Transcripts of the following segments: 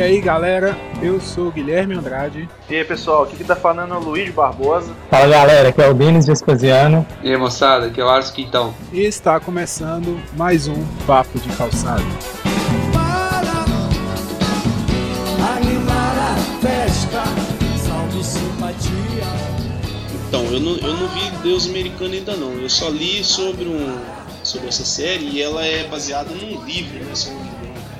E aí galera, eu sou o Guilherme Andrade. E aí pessoal, aqui que tá falando é o Luiz Barbosa. Fala galera, aqui é o Denis Vespasiano. E aí moçada, aqui é o Ars Quintão. E está começando mais um Papo de Calçado. Então, eu não, eu não vi Deus Americano ainda não. Eu só li sobre, um, sobre essa série e ela é baseada num livro, né? Se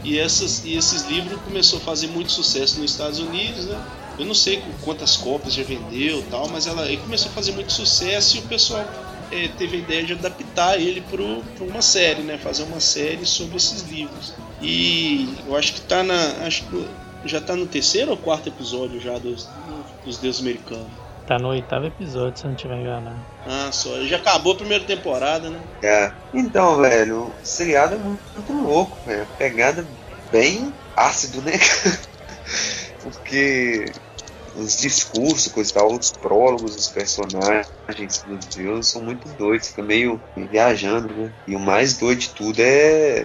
E, essas, e esses livros começou a fazer muito sucesso nos Estados Unidos, né? Eu não sei quantas cópias já vendeu tal, mas ela ele começou a fazer muito sucesso e o pessoal é, teve a ideia de adaptar ele para uma série, né? Fazer uma série sobre esses livros. E eu acho que tá na. Acho que já tá no terceiro ou quarto episódio já dos, dos Deuses Americanos. Tá no oitavo episódio, se não estiver enganado. Ah, só. Já acabou a primeira temporada, né? É. Então, velho, o seriado é muito, muito louco, velho. Pegada bem ácido, né? Porque os discursos, coisa e tal, os prólogos dos personagens dos deuses são muito doidos, fica meio viajando, né? E o mais doido de tudo é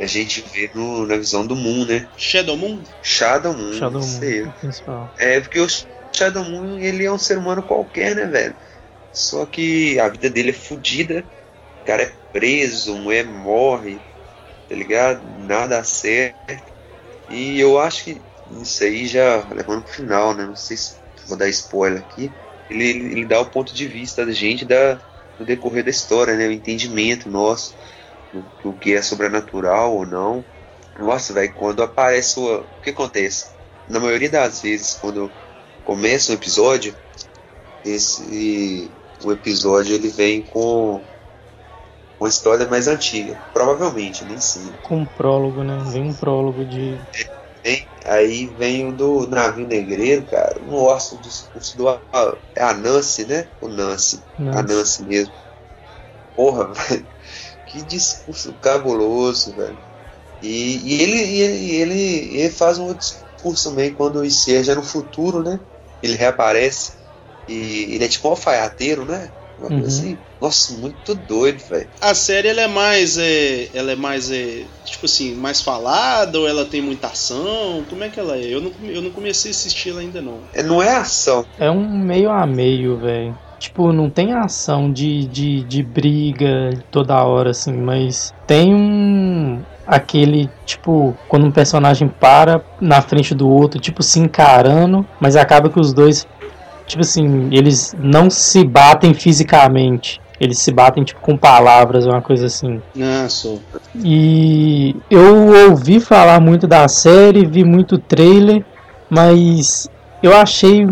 a gente ver no, na visão do Moon, né? Shadow Moon? Shadow Moon, Shadow sei. Moon, o principal. É, porque o Shadow Moon, ele é um ser humano qualquer, né, velho? Só que a vida dele é fodida. O cara é preso, mulher morre, tá ligado? Nada certo. E eu acho que isso aí já levando pro final, né? Não sei se vou dar spoiler aqui. Ele, ele dá o ponto de vista da gente da, decorrer da história, né? O entendimento nosso do, do que é sobrenatural ou não. Nossa, velho, quando aparece o. O que acontece? Na maioria das vezes, quando começa um episódio, esse o episódio ele vem com uma história mais antiga, provavelmente, nem sei. Com um prólogo, né? Vem um prólogo de. Vem, aí vem o do navio negreiro, cara. Nossa, o discurso do. É a Nancy, né? O Nancy. Nancy. A Nancy mesmo. Porra, velho. Que discurso cabuloso, velho. E, e ele, ele, ele, ele faz um outro discurso também quando o IC já no futuro, né? Ele reaparece. E ele é tipo um alfaiateiro, né? Uma Uhum. coisa assim. Nossa, muito doido, velho. A série ela é mais. É, ela é mais. É, tipo assim, mais falada ou ela tem muita ação? Como é que ela é? Eu não, eu não comecei a assistir ela ainda não. É, não é ação. É um meio a meio, velho. Tipo, não tem ação de, de, de briga toda hora, assim, mas tem um. Aquele, tipo, quando um personagem para na frente do outro, tipo, se encarando, mas acaba que os dois, tipo assim, eles não se batem fisicamente. Eles se batem, tipo, com palavras, uma coisa assim. Ah, só. E eu ouvi falar muito da série, vi muito trailer, mas eu achei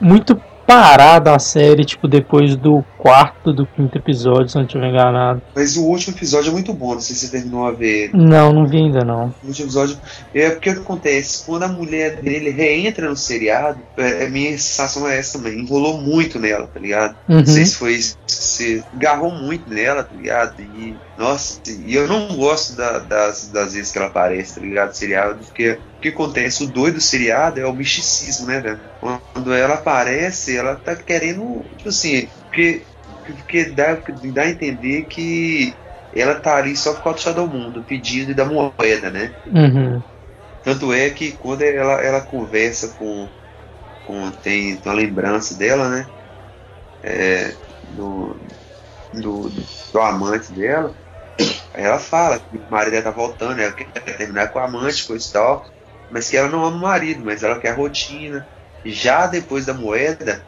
muito parada a série, tipo, depois do quarto, do quinto episódio, se não estiver enganado. Mas o último episódio é muito bom, não sei se você terminou a ver. Não, não vi ainda não. O último episódio. É porque o que acontece? Quando a mulher dele reentra no seriado, é, a minha sensação é essa também. Enrolou muito nela, tá ligado? Uhum. Não sei se foi. Se agarrou muito nela, tá ligado? E. Nossa, e eu não gosto da- das, das vezes que ela aparece, tá ligado? Seriado, porque o que acontece? O doido do seriado é o misticismo, né, velho? Quando ela aparece, ela tá querendo. Tipo assim, porque, porque dá, dá a entender que ela tá ali só por causa do Shadow Moon, do pedido da moeda, né? Uhum. Tanto é que quando ela, ela conversa com, com. Tem uma lembrança dela, né? É, do, do, do amante dela. Aí ela fala que o marido dela tá voltando, ela quer terminar com o amante, coisa e tal. Mas que ela não ama o marido, mas ela quer a rotina. Já depois da moeda,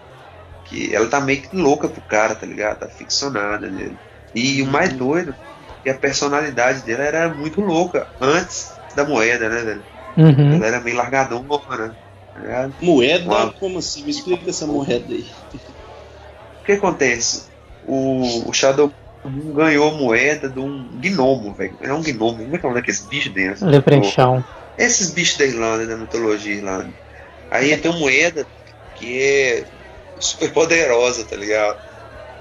que ela tá meio que louca pro cara, tá ligado? Tá ficcionada nele. E o mais doido, que a personalidade dela era muito louca antes da moeda, né, velho? Uhum. Ela era meio largadão, né? Tá? Moeda? Uau. Como assim? Me explica essa moeda aí. O que acontece? O, o Shadow Moon ganhou a moeda de um gnomo, velho. É um gnomo. Como é que é o nome daqueles bichos dentro? Leprechaun. Esses bichos da Irlanda, da mitologia irlanda. Aí tem uma moeda que é super poderosa, tá ligado?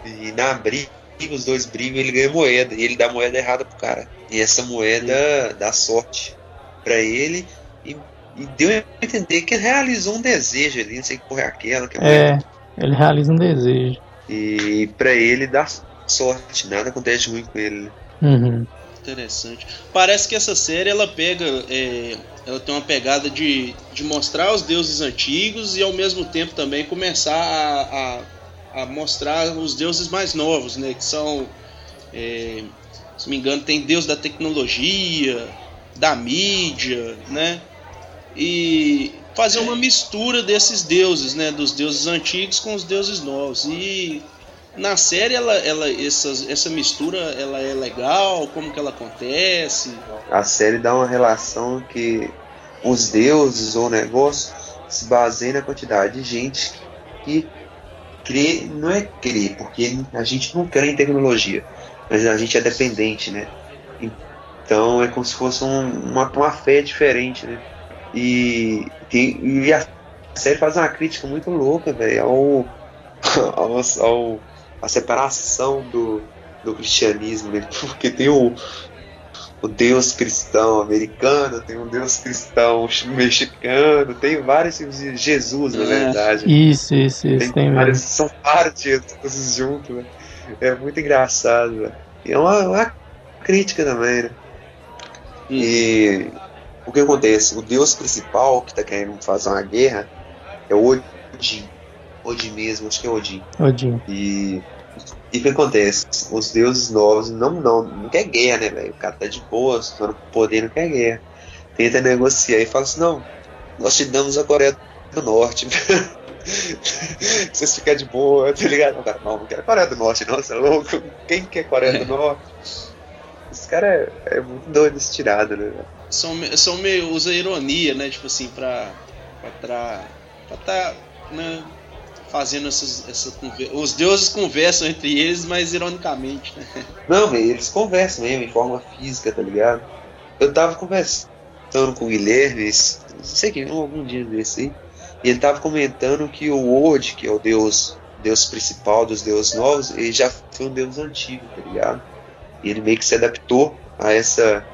E na briga, os dois brigam ele ganha moeda. E ele dá a moeda errada pro cara. E essa moeda dá sorte pra ele. E, e deu a entender que ele realizou um desejo ali, não sei que porra é aquela, que moeda É, ele realiza um desejo. E pra ele dá sorte, nada acontece ruim com ele. Uhum. Interessante. Parece que essa série ela pega. É, ela tem uma pegada de, de mostrar os deuses antigos e ao mesmo tempo também começar a, a, a mostrar os deuses mais novos, né? Que são. É, se me engano, tem deus da tecnologia, da mídia, né? E fazer uma mistura desses deuses, né? Dos deuses antigos com os deuses novos. E na série ela, ela essa, mistura ela é legal? Como que ela acontece? A série dá uma relação que os deuses ou negócio se baseia na quantidade de gente que crê não é crer porque a gente não crê em tecnologia mas a gente é dependente né? Então é como se fosse um, uma, uma fé diferente né? E, tem, e a série faz uma crítica muito louca velho ao, ao, ao a separação do, do cristianismo, né? porque tem o, o Deus cristão americano, tem um Deus cristão mexicano, tem vários tipos de Jesus, na é. verdade. Isso, isso, isso. Tem, tem vários, são vários Jesus juntos, né? É muito engraçado, né? E é uma, uma, crítica também, né? E o que acontece? O Deus principal que está querendo fazer uma guerra é o Odin. Odin mesmo, acho que é Odin. Odin. E e o que acontece? Os deuses novos não, não, não quer guerra, né, velho? O cara tá de boa, tá no poder, não quer guerra. Tenta negociar e fala assim: não, nós te damos a Coreia do Norte. Vocês ficam de boa, tá ligado? Não, cara, não, não quero Coreia do Norte, não, você é louco. Quem quer Coreia do Norte? Esse cara é, é muito doido esse tirado, né? São, são meio. usa ironia, né? Tipo assim, pra. pra, pra, pra tá. Né? Fazendo essas, essa Os deuses conversam entre eles, mas ironicamente, né? Não, eles conversam mesmo, em forma física, tá ligado? Eu tava conversando com o Guilherme, não sei que algum dia desse aí, e ele tava comentando que o Word, que é o deus, deus principal dos deuses novos, ele já foi um deus antigo, tá ligado? E ele meio que se adaptou a essa.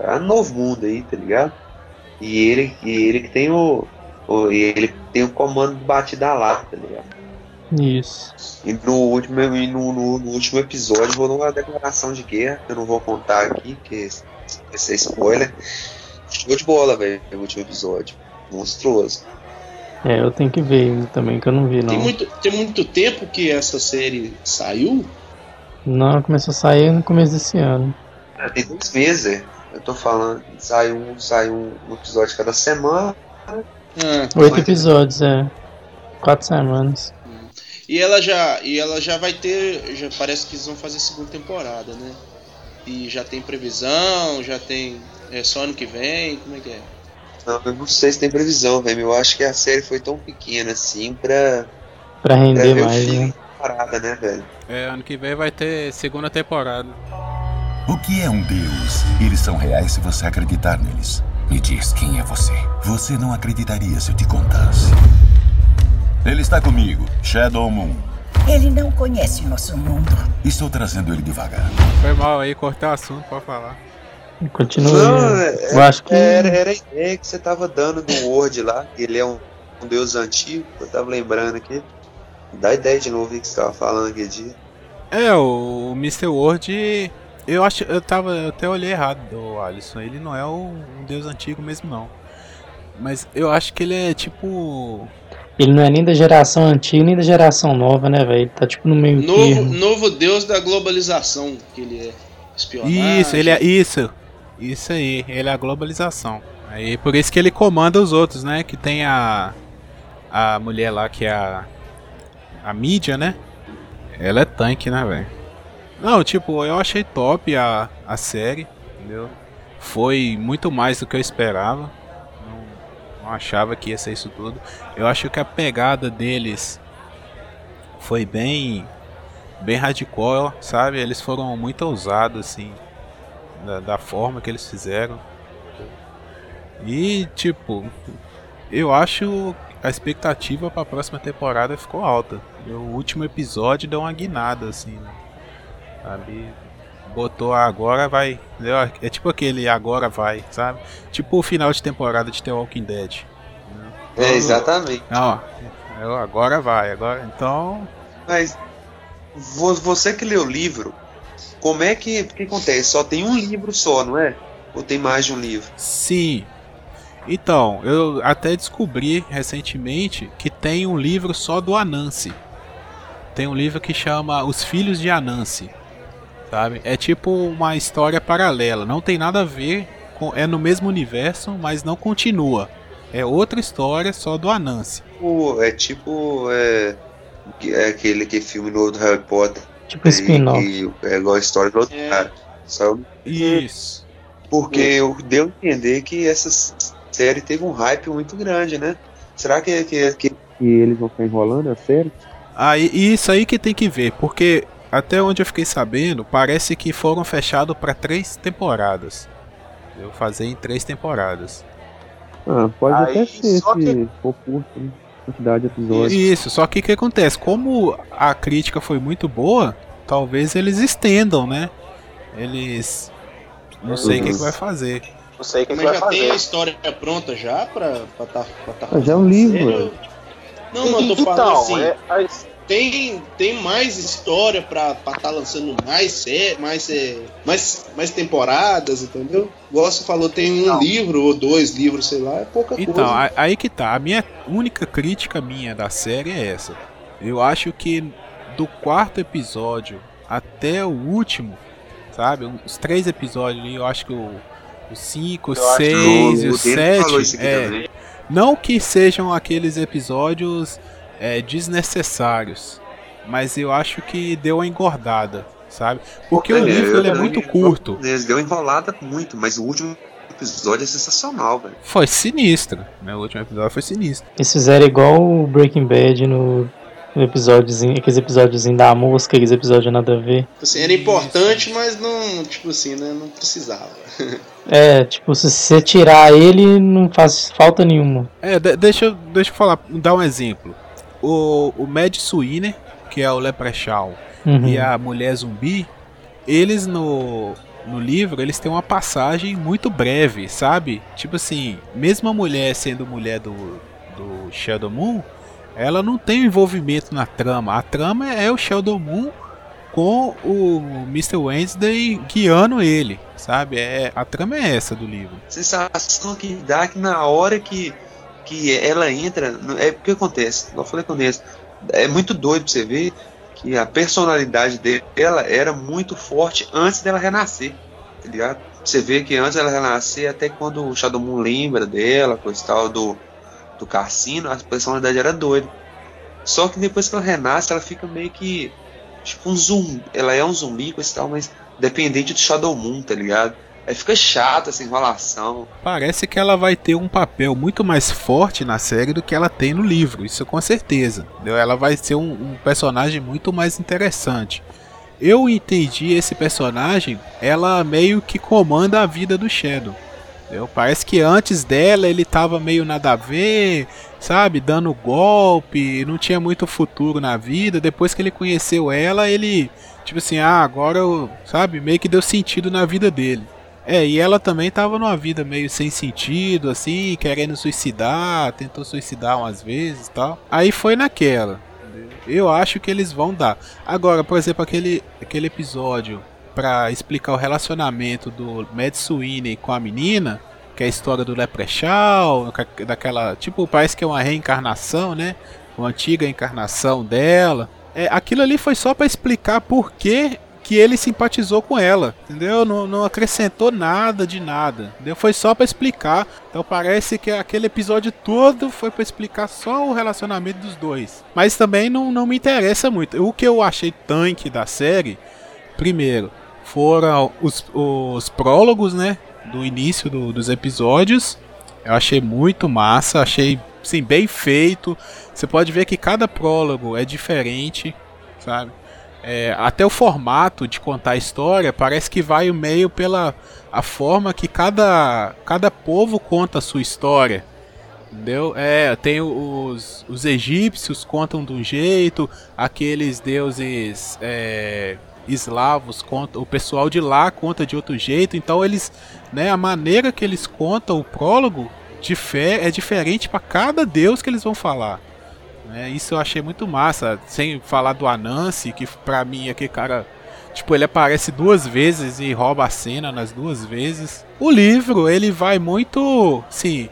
a novo mundo aí, tá ligado? E ele, e ele que tem o, e ele tem o comando de batida lá, tá ligado? Isso. E no último, e no, no, no, último episódio rolou uma declaração de guerra, que eu não vou contar aqui, que esse é spoiler. Show de bola, velho, o último episódio. Monstruoso. É, eu tenho que ver também, que eu não vi, não. Tem muito, tem muito tempo que essa série saiu? Não, começou a sair no começo desse ano. É, tem dois meses, eu tô falando, sai um, sai um episódio cada semana, ah, Oito episódios, é. Quatro semanas. E ela já, e ela já vai ter, já parece que eles vão fazer segunda temporada, né? E já tem previsão, já tem é só ano que vem, como é que é? Não, eu não sei se tem previsão, velho. Eu acho que a série foi tão pequena assim pra pra render pra mais, né? Parada, né, velho? É, ano que vem vai ter segunda temporada. O que é um deus? Eles são reais se você acreditar neles. Me diz quem é você. Você não acreditaria se eu te contasse. Ele está comigo, Shadow Moon. Ele não conhece o nosso mundo. Estou trazendo ele devagar. Foi mal aí, cortar o assunto pra falar. Continua. Não, é, eu acho que. Era, era, a ideia que você tava dando do Word lá. Ele é um, um deus antigo. Eu tava lembrando aqui. Dá ideia de novo que você tava falando aquele dia. É, o Mr. Word eu acho, eu tava, eu até olhei errado do Alisson. Ele não é o, um deus antigo mesmo não. Mas eu acho que ele é tipo ele não é nem da geração antiga nem da geração nova, né, velho? Ele tá tipo no meio novo, termo. Novo deus da globalização, que ele é espionagem. Isso, ele é isso. Isso aí, ele é a globalização. Aí por isso que ele comanda os outros, né? Que tem a a mulher lá que é a a mídia, né? Ela é tanque, né, velho? Não, tipo, eu achei top a, a série, entendeu? Foi muito mais do que eu esperava. Não, não achava que ia ser isso tudo. Eu acho que a pegada deles foi bem bem radical, sabe? Eles foram muito ousados assim da, da forma que eles fizeram. E tipo, eu acho a expectativa para a próxima temporada ficou alta. O último episódio deu uma guinada assim. Né? Sabe? Botou agora vai. É tipo aquele agora vai, sabe? Tipo o final de temporada de The Walking Dead. É, exatamente. Não, agora vai, agora. Então. Mas você que leu o livro, Como é que, que acontece? Só tem um livro só, não é? Ou tem mais de um livro? Sim. Então, eu até descobri recentemente que tem um livro só do Anansi. Tem um livro que chama Os Filhos de Anansi. Sabe? É tipo uma história paralela. Não tem nada a ver com. É no mesmo universo, mas não continua. É outra história só do Anansi. É tipo. É, é aquele que filme novo do Harry Potter. Tipo spin-off. É igual a história do outro É. cara. Só Isso. porque eu deu a entender que essa série teve um hype muito grande, né? Será que, que, que, que eles vão ficar enrolando a série? Aí, e isso aí que tem que ver, porque até onde eu fiquei sabendo, parece que foram fechados para três temporadas. Eu fazer em três temporadas. Ah, pode Aí, até ser só que- se for curto, né? Quantidade de episódios. Isso, só que o que acontece? Como a crítica foi muito boa, talvez eles estendam, né? Eles. Não sei o que, que vai fazer. Não sei o que, que Mas vai já tem a fazer. história pronta já pra, pra tá, pra tá Ah, já é um livro. Não, mas eu tô falando Então, assim, é, as- tem, tem mais história pra estar tá lançando mais série, mais, é, mais, mais temporadas, entendeu? Igual você falou, tem um Não. livro ou dois livros, sei lá, é pouca Então, coisa. a- aí que tá. A minha única crítica minha da série é essa. Eu acho que do quarto episódio até o último, sabe? Os três episódios ali, eu acho que o, o cinco, o seis e o isso sete. aqui É, não que sejam aqueles episódios é, desnecessários, mas eu acho que deu uma engordada, sabe? Porque o É, livro eu ele é muito curto. Eles deu enrolada muito, mas o último episódio é sensacional, velho. Foi sinistro, né? O último episódio foi sinistro. Eles fizeram igual o Breaking Bad no, episódiozinho, aqueles episódiozinhos da mosca, aqueles episódios nada a ver. Tipo assim, era importante, mas não, tipo assim, né, não precisava. É, tipo, se você tirar ele, não faz falta nenhuma. É, de- deixa, eu- deixa eu falar, dar um exemplo. O, o Mad Sweeney, que é o Leprechaun, Uhum. e a mulher zumbi, eles no, no livro, eles têm uma passagem muito breve, sabe? Tipo assim, mesmo a mulher sendo mulher do, do Shadow Moon, ela não tem envolvimento na trama. A trama é o Shadow Moon com o Mr. Wednesday guiando ele, sabe? É, a trama é essa do livro. sensação que dá que na hora que, que ela entra. É o que acontece. Eu falei com eles. É muito doido pra você ver que a personalidade dela era muito forte antes dela renascer. Tá ligado? Você vê que antes dela renascer, até quando o Shadow Moon lembra dela, coisa tal, do, do Cassino, a personalidade era doida. Só que depois que ela renasce, ela fica meio que. Tipo um zumbi. Ela é um zumbi, coisa e tal, mas dependente do Shadow Moon, tá ligado? Aí fica chato essa enrolação. Parece que ela vai ter um papel muito mais forte na série do que ela tem no livro, isso com certeza. Ela vai ser um, um personagem muito mais interessante. Eu entendi esse personagem, ela meio que comanda a vida do Shadow. entendeu? Parece que antes dela ele tava meio nada a ver, sabe, dando golpe, não tinha muito futuro na vida. Depois que ele conheceu ela, ele, tipo assim, ah, agora, eu, sabe, meio que deu sentido na vida dele. É, e ela também tava numa vida meio sem sentido, assim, querendo suicidar, tentou suicidar umas vezes e tal. Aí foi naquela. Eu acho que eles vão dar. Agora, por exemplo, aquele, aquele episódio pra explicar o relacionamento do Mad Sweeney com a menina, que é a história do Leprechaun, daquela. Tipo, parece que é uma reencarnação, né? Uma antiga encarnação dela. É, aquilo ali foi só pra explicar por que que ele simpatizou com ela, entendeu? Não, não acrescentou nada de nada, entendeu? Foi só pra explicar. Então parece que aquele episódio todo foi pra explicar só o relacionamento dos dois. Mas também não, não me interessa muito. O que eu achei tanque da série, primeiro, foram os, os prólogos, né? Do início do- dos episódios. Eu achei muito massa, achei sim, bem feito. Você pode ver que cada prólogo é diferente, sabe? É, até o formato de contar a história parece que vai meio pela a forma que cada, cada povo conta a sua história. Entendeu? É, tem os, os egípcios contam de um jeito, aqueles deuses é, eslavos contam, o pessoal de lá conta de outro jeito, então eles, né, a maneira que eles contam o prólogo difer, é diferente para cada deus que eles vão falar. Né? Isso eu achei muito massa, sem falar do Anansi, que pra mim aquele cara Tipo, ele aparece duas vezes e rouba a cena nas duas vezes. O livro, ele vai muito. Sim,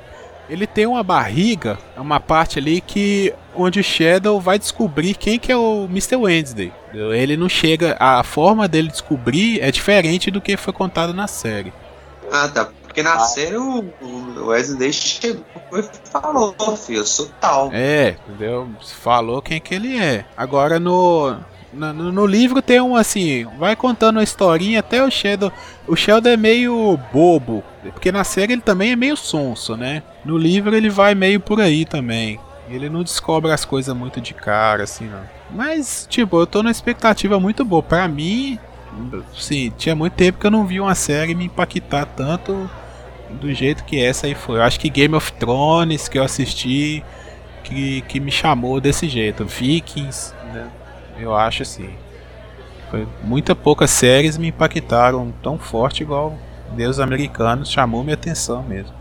ele tem uma barriga, uma parte ali que onde o Shadow vai descobrir quem que é o Mr. Wednesday. Ele não chega, a forma dele descobrir é diferente do que foi contado na série. Ah, tá. Porque na série o, o Wesley chegou e falou, filho, eu sou tal. É, entendeu? Falou quem que ele é. Agora no no, no, livro tem um assim, vai contando uma historinha até o Shadow. O Sheldon é meio bobo, porque na série ele também é meio sonso, né? No livro ele vai meio por aí também. Ele não descobre as coisas muito de cara, assim, não. Mas, tipo, eu tô numa expectativa muito boa. Pra mim, sim, tinha muito tempo que eu não vi uma série me impactar tanto do jeito que essa aí foi. Eu acho que Game of Thrones que eu assisti que, que me chamou desse jeito. Vikings, né? Eu acho assim. Foi muita poucas séries me impactaram tão forte igual Deus Americanos chamou minha atenção mesmo.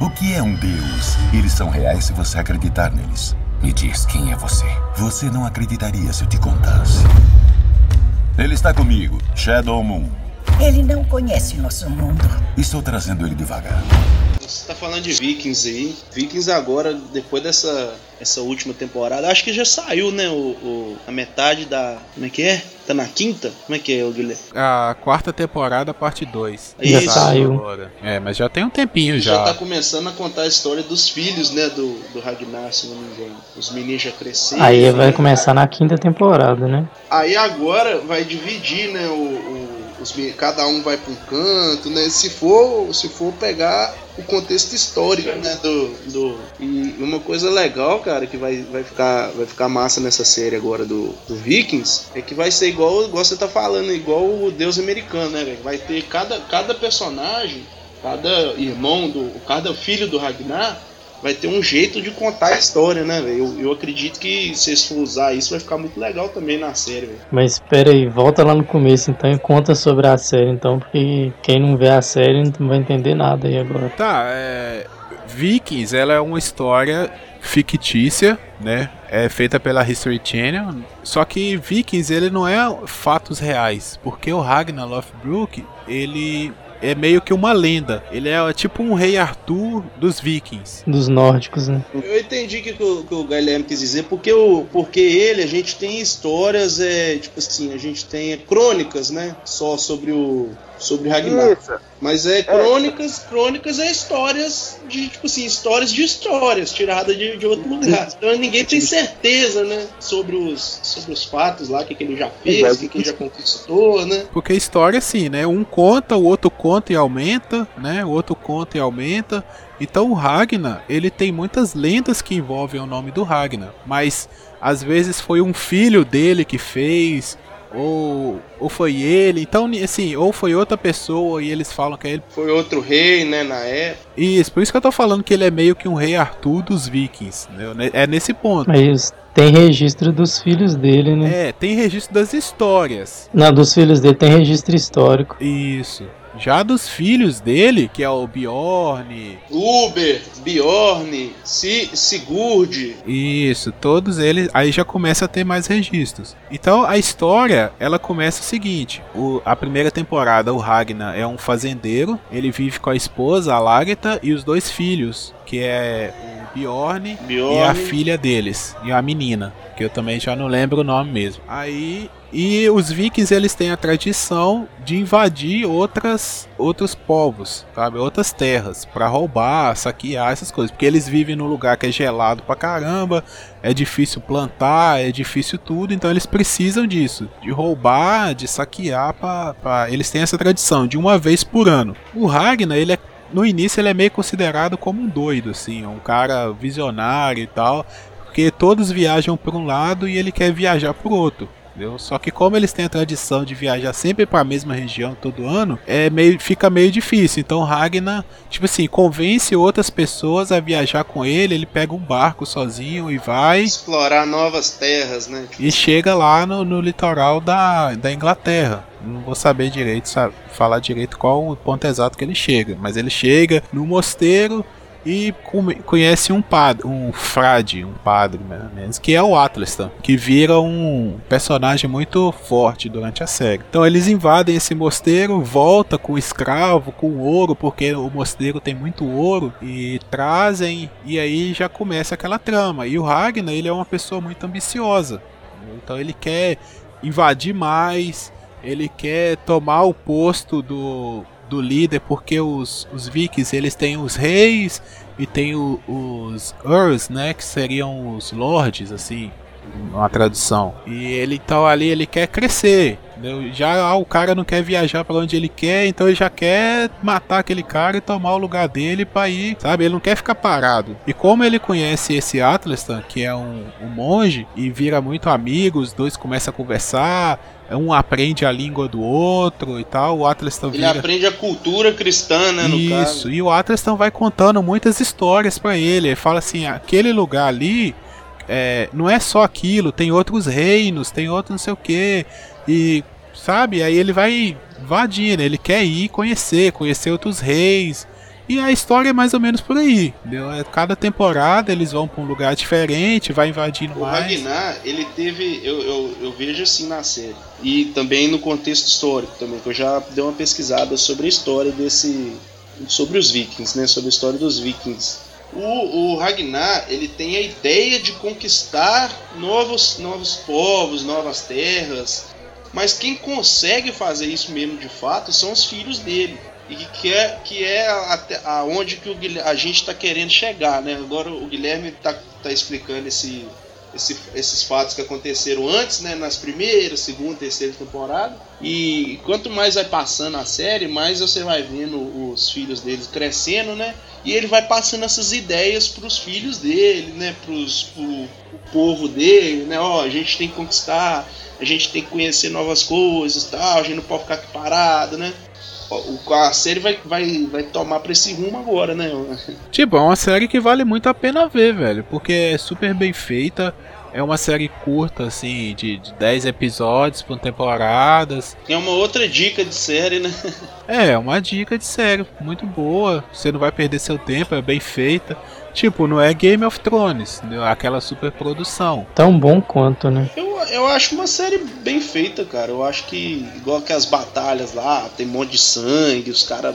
O que é um Deus? Eles são reais se você acreditar neles. Me diz quem é você. Você não acreditaria se eu te contasse. Ele está comigo, Shadow Moon. Ele não conhece nosso mundo. Estou trazendo ele devagar. Você tá falando de Vikings aí. Vikings agora, depois dessa essa última temporada, acho que já saiu, né? O, o, a metade da. Como é que é? Tá na quinta? Como é que é, o Guilherme? A quarta temporada, parte 2. Já saiu. É, mas já tem um tempinho já. Já tá começando a contar a história dos filhos, né? Do, do Ragnar, se não me engano. Os meninos já cresceram. Aí vai começar na quinta temporada, né? Aí agora vai dividir, né? o, o os, cada um vai para um canto, né? Se for, se for pegar o contexto histórico, né? Do, do, e uma coisa legal, cara, que vai, vai, ficar, vai ficar massa nessa série agora do, do Vikings, é que vai ser igual, igual você tá falando, igual o Deus americano, né? Vai ter cada, cada personagem, cada irmão, do, cada filho do Ragnar vai ter um jeito de contar a história, né, velho? Eu, eu acredito que se eles for usar isso vai ficar muito legal também na série, velho. Mas espera aí, volta lá no começo então e conta sobre a série, então, porque quem não vê a série não vai entender nada aí agora. Tá, é. Vikings, ela é uma história fictícia, né? É feita pela History Channel. Só que Vikings ele não é fatos reais, porque o Ragnar Lothbrok ele é meio que uma lenda. Ele é tipo um rei Arthur dos vikings. Dos nórdicos, né? Eu entendi o que, que, o, que o Guilherme quis dizer, porque, o, porque ele, a gente tem histórias, é, tipo assim, a gente tem crônicas, né? Só sobre o sobre Ragnar. Isso. Mas é crônicas, é. crônicas é histórias de, tipo assim, histórias de histórias, tiradas de, de outro lugar. Então ninguém tem certeza, né, sobre os, sobre os fatos lá, o que, que ele já fez, o que, que ele já conquistou, né? Porque história assim, né, um conta, o outro conta e aumenta, né, o outro conta e aumenta. Então o Ragnar, ele tem muitas lendas que envolvem o nome do Ragnar, mas às vezes foi um filho dele que fez, ou, ou foi ele, então assim, ou foi outra pessoa e eles falam que é ele. Foi outro rei, né, na época. Isso, por isso que eu tô falando que ele é meio que um rei Arthur dos vikings, né? é nesse ponto. É isso. Tem registro dos filhos dele, né? É, tem registro das histórias. Não, dos filhos dele tem registro histórico. Isso. Já dos filhos dele, que é o Bjorn, Uber, Bjorn, si Sigurd. Isso, todos eles. Aí já começa a ter mais registros. Então a história ela começa o seguinte: o, a primeira temporada, o Ragnar é um fazendeiro, ele vive com a esposa, a Lagertha, e os dois filhos, que é o Bjorn, Bjorn. e a filha deles, e a menina, que eu também já não lembro o nome mesmo. Aí e os vikings eles têm a tradição de invadir outras outros povos, sabe, outras terras para roubar, saquear essas coisas, porque eles vivem num lugar que é gelado pra caramba, é difícil plantar, é difícil tudo, então eles precisam disso, de roubar, de saquear para eles têm essa tradição de uma vez por ano. O Ragnar, ele é no início ele é meio considerado como um doido assim, um cara visionário e tal, porque todos viajam para um lado e ele quer viajar para o outro. Entendeu? Só que como eles têm a tradição de viajar sempre para a mesma região todo ano, é meio, fica meio difícil. Então Ragnar, tipo assim, convence outras pessoas a viajar com ele, ele pega um barco sozinho e vai explorar novas terras, né? E chega lá no, no litoral da, da Inglaterra. Não vou saber direito, sabe, falar direito qual o ponto exato que ele chega, mas ele chega no mosteiro e conhece um padre, um frade, um padre, menos, que é o Atlastan, que vira um personagem muito forte durante a série. Então eles invadem esse mosteiro, volta com escravo, com ouro, porque o mosteiro tem muito ouro e trazem e aí já começa aquela trama. E o Ragnar, ele é uma pessoa muito ambiciosa. Então ele quer invadir mais, ele quer tomar o posto do, do líder, porque os, os vikings eles têm os reis e tem o- os earls, né, que seriam os lords, assim, uma tradução. E ele então ali ele quer crescer. entendeu? Já ah, o cara não quer viajar para onde ele quer, então ele já quer matar aquele cara e tomar o lugar dele para ir, sabe? Ele não quer ficar parado. E como ele conhece esse Atlastan, que é um, um monge, e vira muito amigo, os dois começam a conversar, um aprende a língua do outro e tal, o Atlastan Ele vira aprende a cultura cristã, né, no isso, caso. e o Atlastan vai contando muitas histórias pra ele. Ele fala assim: aquele lugar ali é, não é só aquilo, tem outros reinos, tem outro não sei o que. E sabe? Aí ele vai invadindo, ele quer ir conhecer, conhecer outros reis. E a história é mais ou menos por aí. Entendeu? É, Cada temporada eles vão pra um lugar diferente, vai invadindo O mais. Ragnar, ele teve. Eu, eu, eu vejo assim na série. E também no contexto histórico também, que eu já dei uma pesquisada sobre a história desse. Sobre os vikings, né? Sobre a história dos vikings. O, o Ragnar, ele tem a ideia de conquistar novos, novos povos, novas terras. Mas quem consegue fazer isso mesmo de fato são os filhos dele. E que é, que é até aonde que o a gente está querendo chegar, né? Agora o Guilherme tá, tá explicando esse, esse- esses fatos que aconteceram antes, né? Nas primeiras, segunda, terceira temporada. E quanto mais vai passando a série, mais você vai vendo os filhos deles crescendo, né? E ele vai passando essas ideias pros filhos dele, né? Pro, pro povo dele, né? Ó, a gente tem que conquistar, a gente tem que conhecer novas coisas, tal. A gente não pode ficar aqui parado, né? O- A série vai, vai, vai tomar pra esse rumo agora, né? Tipo, é uma série que vale muito a pena ver, velho, porque é super bem feita. É uma série curta, assim, de, de 10 episódios por temporadas. É uma outra dica de série, né? É, uma dica de série muito boa. Você não vai perder seu tempo, é bem feita. Tipo, não é Game of Thrones, entendeu? aquela super produção. Tão bom quanto, né? Eu, eu acho uma série bem feita, cara. Eu acho que, igual que as batalhas lá, tem um monte de sangue, os caras,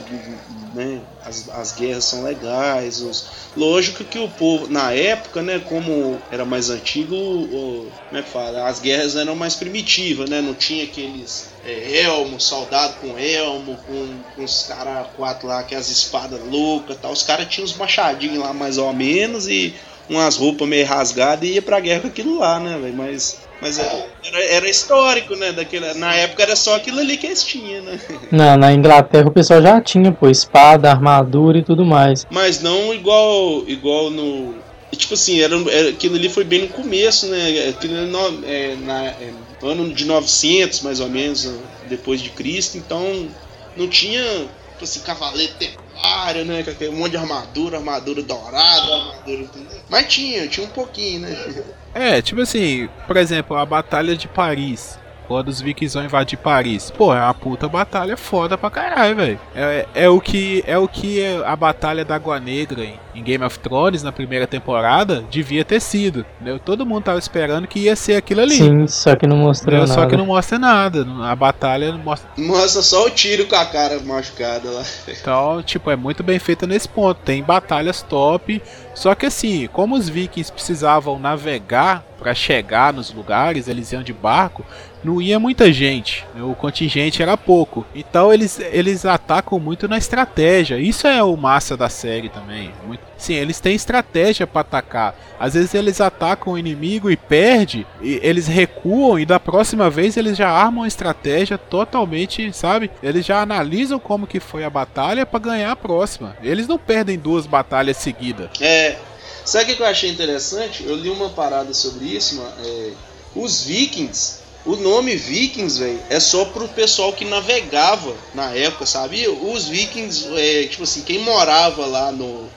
né? As, as guerras são legais. Os... Lógico que o povo, na época, né? Como era mais antigo, o, como é que fala? As guerras eram mais primitivas, né? Não tinha aqueles é, elmo, soldado com elmo, com, com os caras quatro lá, que as espadas loucas tal. Os caras tinham uns machadinhos lá mais ou menos e umas roupas meio rasgadas e ia pra guerra com aquilo lá, né, velho? Mas, mas era, era, era histórico, né? Daquele, na época era só aquilo ali que eles tinham, né? Na, na Inglaterra o pessoal já tinha, pô, espada, armadura e tudo mais. Mas não igual, igual no. Tipo assim, era, era- aquilo ali foi bem no começo, né? Aquilo ali no, é, na, é, ano de 900, mais ou menos, depois de Cristo. Então, não tinha, tipo assim, cavaleiro templário, né? Com aquele monte de armadura, armadura dourada, armadura. Mas tinha, tinha um pouquinho, né? É, tipo assim, por exemplo, a Batalha de Paris. Quando os vikings vão invadir Paris. Pô, é uma puta batalha foda pra caralho, velho. É, é o que é o que a batalha da Água Negra em, em Game of Thrones na primeira temporada devia ter sido. Entendeu? Todo mundo tava esperando que ia ser aquilo ali. Sim, só que não mostrou entendeu? nada. Só que não mostra nada. A batalha não mostra. Mostra só o tiro com a cara machucada lá. Então, tipo, é muito bem feita nesse ponto. Tem batalhas top. Só que assim, como os vikings precisavam navegar pra chegar nos lugares, eles iam de barco, não ia muita gente. né? O contingente era pouco. Então eles, eles atacam muito na estratégia. Isso é o massa da série também. Muito, sim, eles têm estratégia pra atacar. Às vezes eles atacam o inimigo e perde, e eles recuam e da próxima vez eles já armam a estratégia totalmente, sabe? Eles já analisam como que foi a batalha pra ganhar a próxima. Eles não perdem duas batalhas seguidas. É. Sabe o que que eu achei interessante? Eu li uma parada sobre isso, mano. É, os vikings, o nome vikings, velho, é só pro pessoal que navegava na época, sabia? Os vikings, é, tipo assim, quem morava lá no.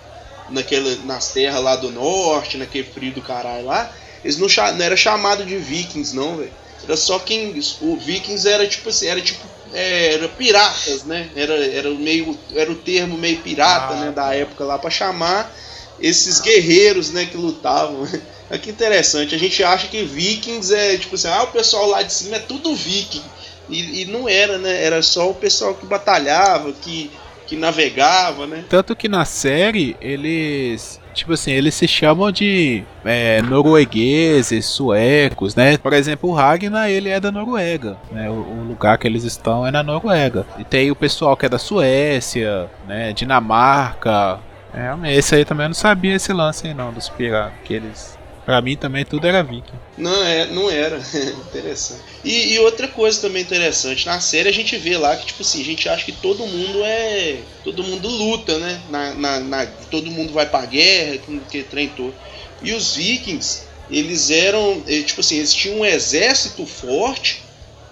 Naquele, nas terras lá do norte, naquele frio do caralho lá, eles não, não era chamado de vikings, não, velho. Era só quem. O Vikings era tipo assim, era tipo. é, era piratas, né? Era, era meio. Era o termo meio pirata, Ah. né? Da época lá, pra chamar esses guerreiros, né, que lutavam. É que interessante, a gente acha que vikings é tipo assim, ah, o pessoal lá de cima é tudo viking. E, e não era, né? Era só o pessoal que batalhava, que, que navegava, né? Tanto que na série eles. Tipo assim, eles se chamam de é, noruegueses, suecos, né? Por exemplo, o Ragnar, ele é da Noruega, né? O, o lugar que eles estão é na Noruega. E tem o pessoal que é da Suécia, né? Dinamarca. É, esse aí também eu não sabia esse lance aí não, dos piratas. Que eles. Pra mim também tudo era viking. Não, é, não era. interessante. E, e outra coisa também interessante, na série a gente vê lá que, tipo assim, a gente acha que todo mundo é. Todo mundo luta, né? Na, na, na- todo mundo vai pra guerra, que, que treinou. E os vikings, eles eram. eh, Tipo assim, eles tinham um exército forte,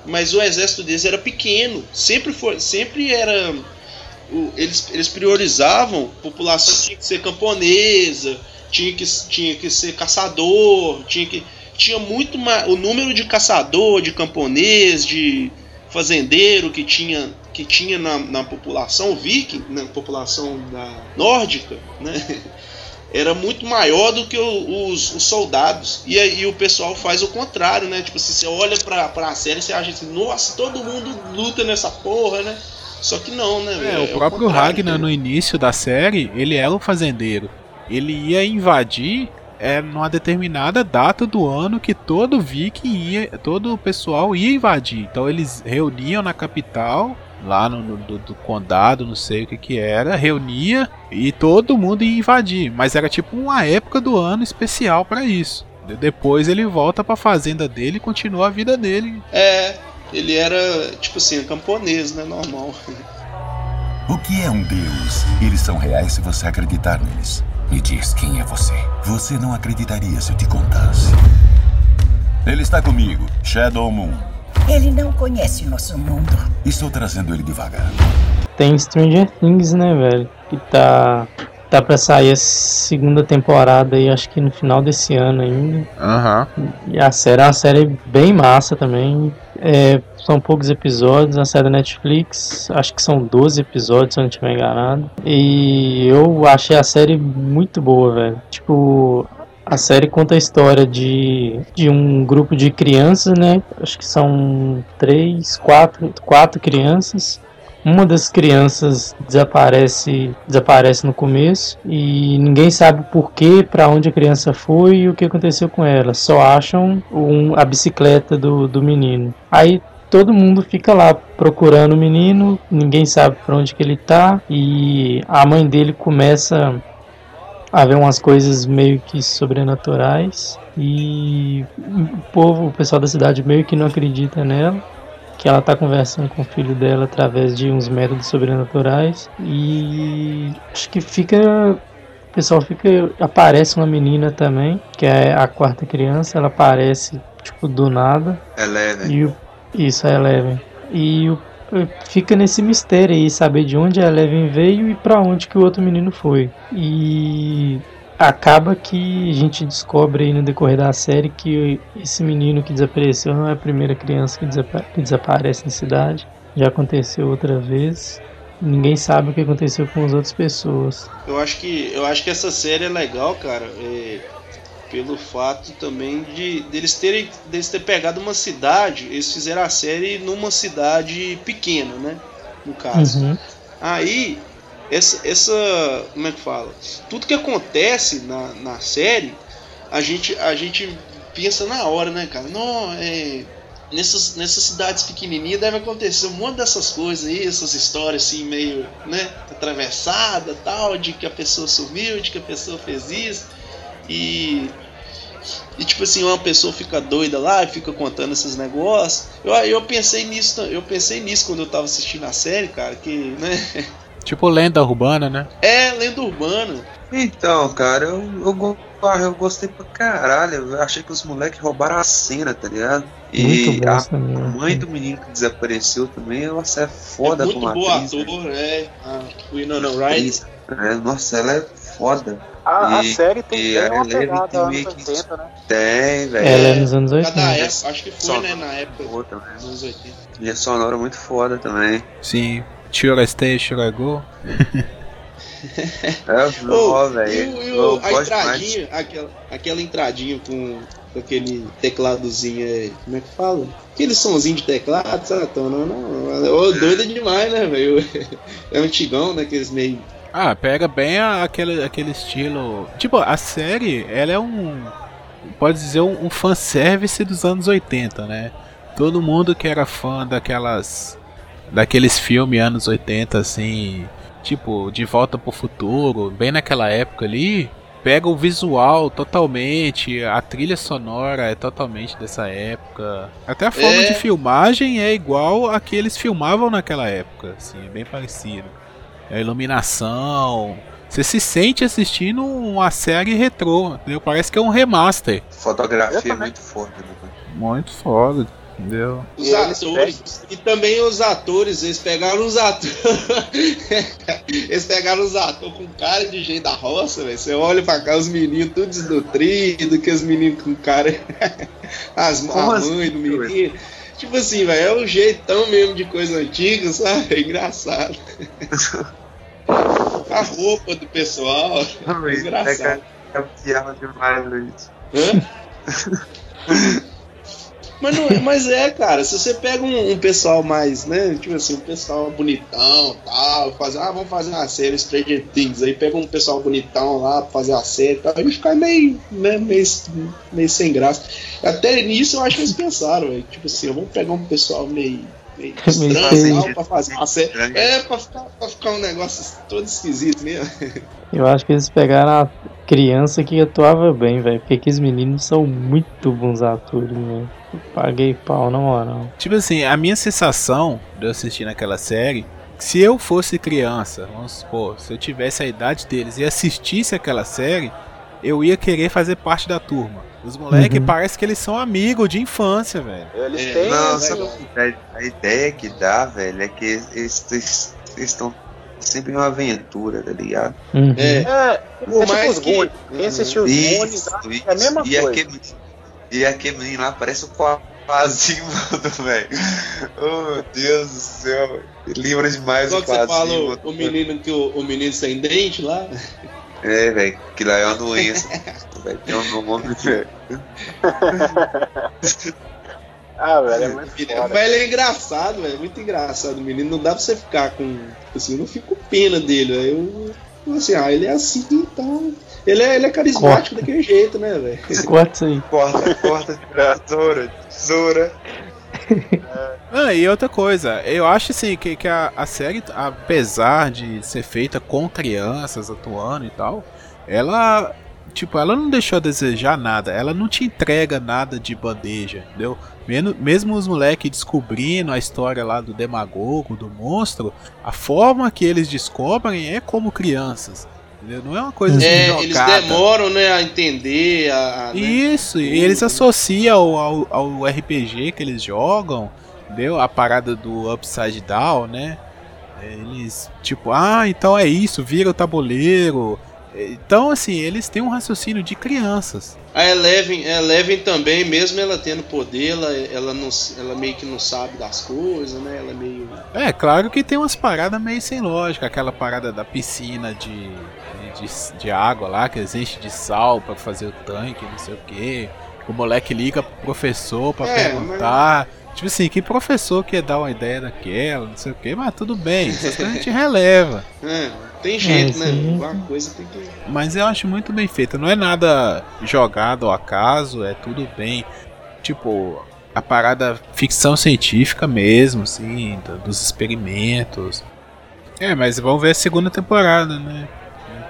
mas o exército deles era pequeno. Sempre foi. Sempre era. eles, eles priorizavam população tinha que ser camponesa, tinha que, tinha que ser caçador, tinha que. Tinha muito mais. O número de caçador, de camponês, de fazendeiro que tinha, que tinha na, na população viking, na população da nórdica, né? Era muito maior do que o- os, os soldados. E aí o pessoal faz o contrário, né? Tipo, se você olha pra, pra série, você acha assim, nossa, todo mundo luta nessa porra, né? Só que não, né? É, velho? o próprio contrário, Ragnar né? no início da série, ele era um fazendeiro. Ele ia invadir é, numa determinada data do ano que todo viking ia, todo o pessoal ia invadir. Então eles reuniam na capital, lá no, no- do, do condado, não sei o que que era, reunia e todo mundo ia invadir. Mas era tipo uma época do ano especial para isso. De- Depois ele volta pra fazenda dele e continua a vida dele. É, ele era, tipo assim, camponês, né? Normal. O que é um deus? Eles são reais se você acreditar neles. Me diz quem é você. Você não acreditaria se eu te contasse. Ele está comigo, Shadow Moon. Ele não conhece nosso mundo. Estou trazendo ele devagar. Tem Stranger Things, né, velho? Que tá. Tá pra sair a segunda temporada aí, acho que no final desse ano ainda. Aham. E a série é uma série bem massa também. É, são poucos episódios, a série da Netflix, acho que são 12 episódios, se eu não estiver enganado. E eu achei a série muito boa, velho. Tipo, a série conta a história de, de um grupo de crianças, né? Acho que são três, quatro, quatro crianças. Uma das crianças desaparece, desaparece no começo e ninguém sabe por que, para onde a criança foi e o que aconteceu com ela. Só acham um, a bicicleta do, do menino. Aí todo mundo fica lá procurando o menino, ninguém sabe para onde que ele tá e a mãe dele começa a ver umas coisas meio que sobrenaturais e o povo, o pessoal da cidade meio que não acredita nela que ela tá conversando com o filho dela através de uns métodos sobrenaturais e acho que fica o pessoal fica aparece uma menina também que é a quarta criança ela aparece tipo do nada. Eleven. e o, isso é Eleven. E o, fica nesse mistério aí saber de onde a Eleven veio e pra onde que o outro menino foi. E acaba que a gente descobre aí no decorrer da série que esse menino que desapareceu não é a primeira criança que, desapa- que desaparece na cidade. Já aconteceu outra vez. Ninguém sabe o que aconteceu com as outras pessoas. Eu acho que, eu acho que essa série é legal, cara, é, pelo fato também de deles terem deles ter pegado uma cidade, eles fizeram a série numa cidade pequena, né? No caso. Uhum. Aí, essa, essa. Como é que fala? Tudo que acontece na, na série, a gente, a gente pensa na hora, né, cara? Não, é. Nessas, nessas cidades pequenininhas deve acontecer um monte dessas coisas aí, essas histórias assim, meio, né, atravessada tal, de que a pessoa sumiu, de que a pessoa fez isso. E. E tipo assim, uma pessoa fica doida lá e fica contando esses negócios. Eu, eu pensei nisso, eu pensei nisso quando eu tava assistindo a série, cara, que, né? Tipo lenda urbana, né? É lenda urbana. Então, cara, eu, eu, ah, eu gostei pra caralho. Eu achei que os moleques roubaram a cena, tá ligado? E Muito bom a mãe do menino que desapareceu também, nossa, é foda é muito como boa atriz. né? ator, é. A Winona Ryder. Atriz, é, nossa, ela é foda. A, a E- série tem e bem a uma pegada tem anos meio que- 80, né? Tem, velho. Ela é nos anos Cada 80. época, acho que foi, Só- né, na época dos anos 80. E a sonora muito foda também. Sim. Should I stay, should I go? É, e velho. e o- a gosto mais. entradinha, aquela, aquela entradinha com, com aquele tecladozinho, é, como é que fala? Aquele sonzinho de teclado, sabe? Não, não, não. Ô, doido é demais, né, velho? É antigão, né? Aqueles meio. Ah, pega bem a- aquele, aquele estilo. Tipo, a série, ela é um. Pode dizer um, um fanservice dos anos 80, né? Todo mundo que era fã daquelas. Daqueles filmes anos 80, assim. Tipo, De Volta pro Futuro, bem naquela época ali. Pega o visual totalmente, a trilha sonora é totalmente dessa época. Até a forma É. de filmagem é igual a que eles filmavam naquela época, assim, é bem parecido a iluminação. Você se sente assistindo uma série retrô, entendeu? Parece que é um remaster. Fotografia é muito foda, né? Muito foda, entendeu? Os E atores. E também os atores, eles pegaram os atores. eles pegaram os atores com cara de jeito da roça, velho. Você olha pra cá, os meninos tudo desnutridos, que os meninos com cara. As, Como a assim, mãe do menino. Tipo assim, velho, é um jeitão mesmo de coisa antiga, sabe? É engraçado. A roupa do pessoal. É engraçado. É piada demais, Luiz. Hã? Mas, não é, mas é, cara, se você pega um, um pessoal mais, né, tipo assim, um pessoal bonitão tal, fazer, ah, vamos fazer uma série Stranger Things, aí pega um pessoal bonitão lá pra fazer a série e tal, a gente fica meio, né, meio, meio sem graça. Até nisso eu acho que eles pensaram, velho, tipo assim, vamos pegar um pessoal meio, meio estranho pra fazer uma série. É, pra ficar, pra ficar um negócio todo esquisito mesmo. Eu acho que eles pegaram a criança que atuava bem, velho. Porque aqueles meninos são muito bons atores, velho. Paguei pau, na moral. Tipo assim, a minha sensação de eu assistir naquela série, se eu fosse criança, vamos supor, se eu tivesse a idade deles e assistisse aquela série, eu ia querer fazer parte da turma. Os moleques Uhum. parece que eles são amigos de infância, velho. Eles É, têm. Não, sabe o que a, a ideia que dá, velho, é que eles estão sempre em uma aventura, tá ligado? Uhum. É, É, Por é tipo mais os que- Goonies. Quem assistiu os Goonies é a mesma e coisa. Aquele, e aquele menino lá parece o Quasimodo, velho. Oh, meu Deus do céu. Lembra demais igual o que você falou, Quasimodo. o menino que o, o menino sem dente lá. É, velho, que lá é uma doença. Vai ter um nome, velho. Ah, velho, é muito foda. ele é engraçado, velho. Muito engraçado o menino. Não dá pra você ficar com. Assim, eu não fico com pena dele, velho. Eu. Assim, ah, ele é assim, então. Ele é, ele é carismático daquele jeito, né, velho? Corta isso aí. Corta, corta, tesoura, tesoura. Ah, e outra coisa, eu acho assim que, que a, a série, apesar de ser feita com crianças atuando e tal, ela, tipo, ela não deixou a desejar nada, ela não te entrega nada de bandeja, entendeu? Mesmo, mesmo os moleques descobrindo a história lá do demagogo, do monstro, a forma que eles descobrem é como crianças, entendeu? Não é uma coisa assim É, eles demoram, né, a entender. A, a, né? Isso, e eles associam ao, ao, ao RPG que eles jogam, entendeu? A parada do Upside Down, né? Eles, tipo, ah, então é isso, vira o tabuleiro. Então, assim, eles têm um raciocínio de crianças. A Eleven, a Eleven também, mesmo ela tendo poder, ela, ela, não, ela meio que não sabe das coisas, né? Ela é meio. É, claro que tem umas paradas meio sem lógica, aquela parada da piscina de, de, de água lá, que enchem de sal pra fazer o tanque, não sei o que. O moleque liga pro professor pra É, perguntar. Tipo assim, que professor que ia dar uma ideia daquela, não sei o que, mas tudo bem, coisas a gente releva. É, tem jeito, É, né? sim. Alguma coisa tem que. Mas eu acho muito bem feita, não é nada jogado ao acaso, é tudo bem. Tipo, a parada ficção científica mesmo, assim, do- dos experimentos. É, mas vamos ver a segunda temporada, né?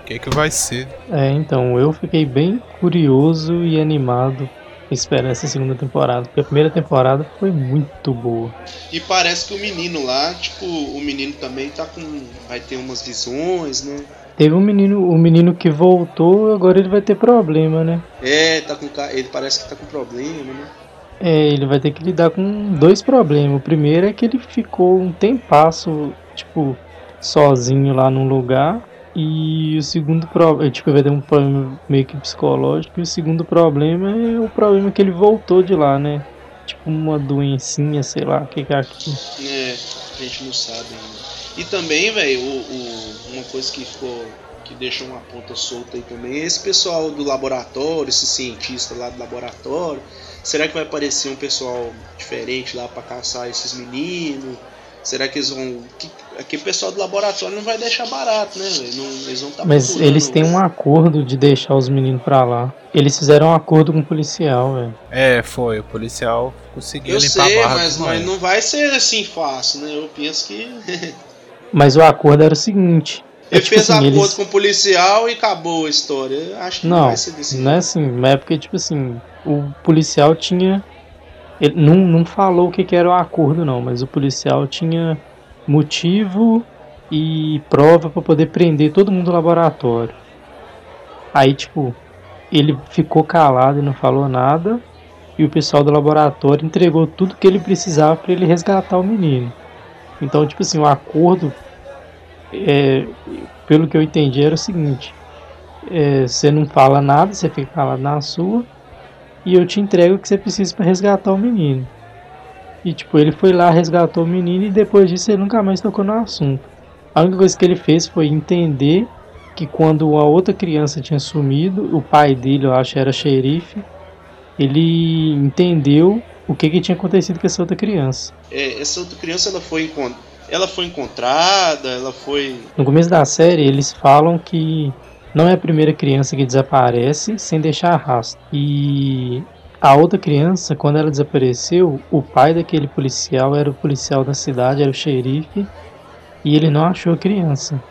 O que é que vai ser? É, então, eu fiquei bem curioso e animado esperando essa segunda temporada, porque a primeira temporada foi muito boa. E parece que o menino lá, tipo, o menino também tá com. Vai ter umas visões, né? Teve um menino, o menino que voltou, agora ele vai ter problema, né? É, tá com. Ele parece que tá com problema, né? É, ele vai ter que lidar com dois problemas. O primeiro é que ele ficou um tempasso, tipo, sozinho lá num lugar. E o segundo problema, tipo, vai ter um problema meio que psicológico. E o segundo problema é o problema que ele voltou de lá, né? Tipo, uma doencinha, sei lá, que que é aquilo. É, a gente não sabe ainda. E também, velho, uma coisa que ficou. que deixou uma ponta solta aí também é esse pessoal do laboratório, esse cientista lá do laboratório. Será que vai aparecer um pessoal diferente lá pra caçar esses meninos? Será que eles vão. Que, aquele pessoal do laboratório não vai deixar barato, né? Não- Eles vão tá Mas eles têm um acordo de deixar os meninos pra lá. Eles fizeram um acordo com o policial, velho. É, foi. O policial conseguiu Eu limpar sei, a barra mas, moleques. não vai ser assim fácil, né? Eu penso que. Mas o acordo era o seguinte. é Ele tipo fez assim, acordo eles- com o policial e acabou a história. Eu acho que não, Não, vai ser desse não é assim, mas é porque, tipo assim, o policial tinha. Ele não, não falou o que, que era o acordo, não, mas o policial tinha motivo e prova pra poder prender todo mundo no laboratório. Aí, tipo, ele ficou calado e não falou nada, e o pessoal do laboratório entregou tudo que ele precisava pra ele resgatar o menino. Então, tipo assim, o acordo, é, pelo que eu entendi, era o seguinte: é, você não fala nada, você fica calado na sua, e eu te entrego o que você precisa pra resgatar o menino. E tipo, ele foi lá, resgatou o menino e depois disso ele nunca mais tocou no assunto. A única coisa que ele fez foi entender que quando a outra criança tinha sumido, o pai dele, eu acho, era xerife, ele entendeu o que, que tinha acontecido com essa outra criança. É, essa outra criança ela foi, ela foi encontrada, ela foi. No começo da série, eles falam que não é a primeira criança que desaparece sem deixar rastro. E a outra criança, quando ela desapareceu, o pai daquele policial era o policial da cidade, era o xerife, e ele não achou a criança.